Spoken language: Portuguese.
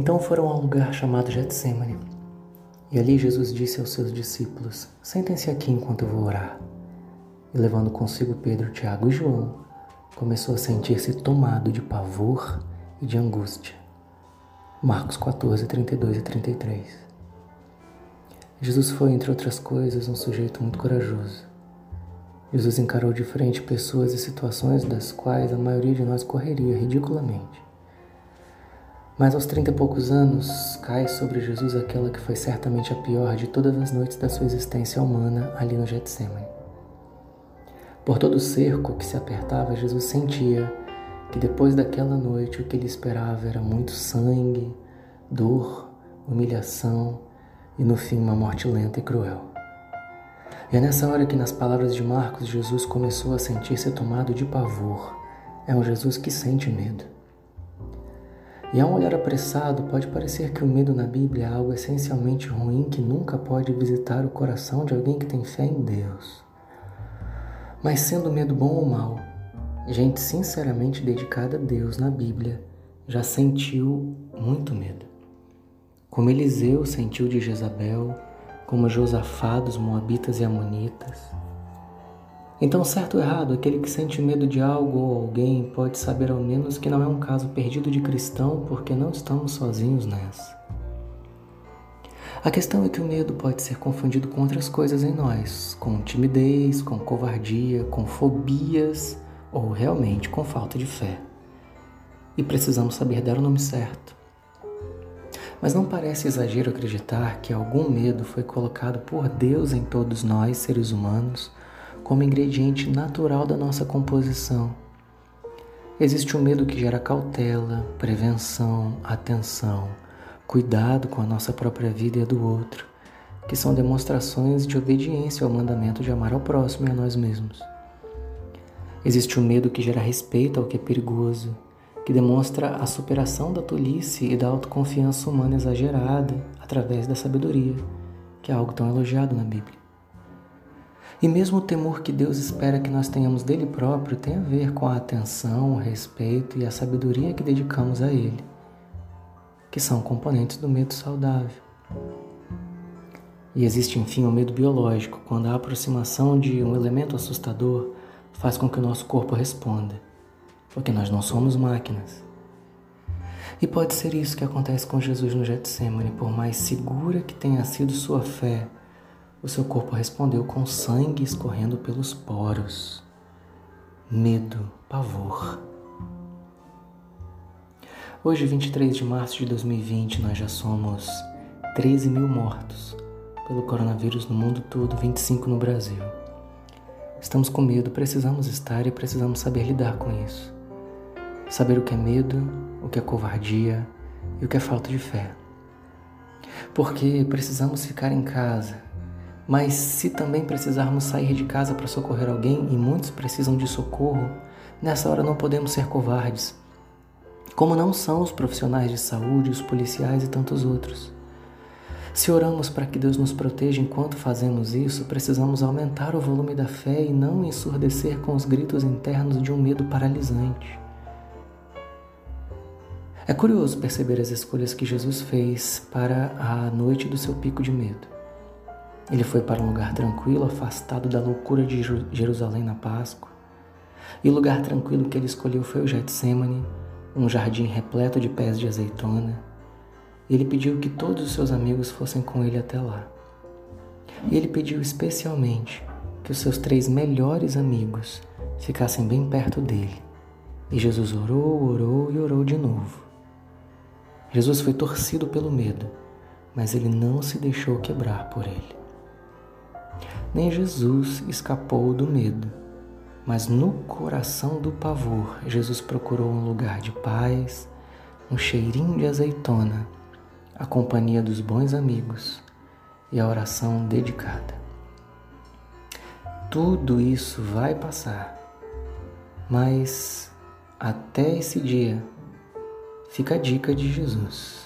Então foram a um lugar chamado Getsemane. E ali Jesus disse aos seus discípulos: Sentem-se aqui enquanto eu vou orar. E levando consigo Pedro, Tiago e João, começou a sentir-se tomado de pavor e de angústia. Marcos 14, 32 e 33. Jesus foi, entre outras coisas, um sujeito muito corajoso. Jesus encarou de frente pessoas e situações das quais a maioria de nós correria ridiculamente. Mas aos trinta e poucos anos cai sobre Jesus aquela que foi certamente a pior de todas as noites da sua existência humana ali no Getsemane. Por todo o cerco que se apertava, Jesus sentia que depois daquela noite o que ele esperava era muito sangue, dor, humilhação e no fim uma morte lenta e cruel. E é nessa hora que, nas palavras de Marcos, Jesus começou a sentir-se tomado de pavor. É um Jesus que sente medo. E a um olhar apressado, pode parecer que o medo na Bíblia é algo essencialmente ruim que nunca pode visitar o coração de alguém que tem fé em Deus. Mas sendo medo bom ou mal, gente sinceramente dedicada a Deus na Bíblia já sentiu muito medo. Como Eliseu sentiu de Jezabel, como Josafá dos Moabitas e Amonitas, então, certo ou errado, aquele que sente medo de algo ou alguém pode saber ao menos que não é um caso perdido de cristão, porque não estamos sozinhos nessa. A questão é que o medo pode ser confundido com outras coisas em nós, com timidez, com covardia, com fobias ou realmente com falta de fé. E precisamos saber dar o nome certo. Mas não parece exagero acreditar que algum medo foi colocado por Deus em todos nós, seres humanos, como ingrediente natural da nossa composição. Existe o um medo que gera cautela, prevenção, atenção, cuidado com a nossa própria vida e a do outro, que são demonstrações de obediência ao mandamento de amar ao próximo e a nós mesmos. Existe o um medo que gera respeito ao que é perigoso, que demonstra a superação da tolice e da autoconfiança humana exagerada através da sabedoria, que é algo tão elogiado na Bíblia. E mesmo o temor que Deus espera que nós tenhamos dele próprio tem a ver com a atenção, o respeito e a sabedoria que dedicamos a ele, que são componentes do medo saudável. E existe, enfim, o medo biológico, quando a aproximação de um elemento assustador faz com que o nosso corpo responda, porque nós não somos máquinas. E pode ser isso que acontece com Jesus no Getsemane, por mais segura que tenha sido sua fé, o seu corpo respondeu com sangue escorrendo pelos poros. Medo, pavor. Hoje, 23 de março de 2020, nós já somos 13 mil mortos pelo coronavírus no mundo todo, 25 no Brasil. Estamos com medo, precisamos estar e precisamos saber lidar com isso. Saber o que é medo, o que é covardia e o que é falta de fé. Porque precisamos ficar em casa, mas se também precisarmos sair de casa para socorrer alguém, e muitos precisam de socorro, nessa hora não podemos ser covardes, como não são os profissionais de saúde, os policiais e tantos outros. Se oramos para que Deus nos proteja enquanto fazemos isso, precisamos aumentar o volume da fé e não ensurdecer com os gritos internos de um medo paralisante. É curioso perceber as escolhas que Jesus fez para a noite do seu pico de medo. Ele foi para um lugar tranquilo, afastado da loucura de Jerusalém na Páscoa. E o lugar tranquilo que ele escolheu foi o Getsemane, um jardim repleto de pés de azeitona. Ele pediu que todos os seus amigos fossem com ele até lá. E ele pediu especialmente que os seus três melhores amigos ficassem bem perto dele. E Jesus orou, orou e orou de novo. Jesus foi torcido pelo medo, mas ele não se deixou quebrar por ele. Nem Jesus escapou do medo, mas no coração do pavor, Jesus procurou um lugar de paz, um cheirinho de azeitona, a companhia dos bons amigos e a oração dedicada. Tudo isso vai passar, mas até esse dia fica a dica de Jesus.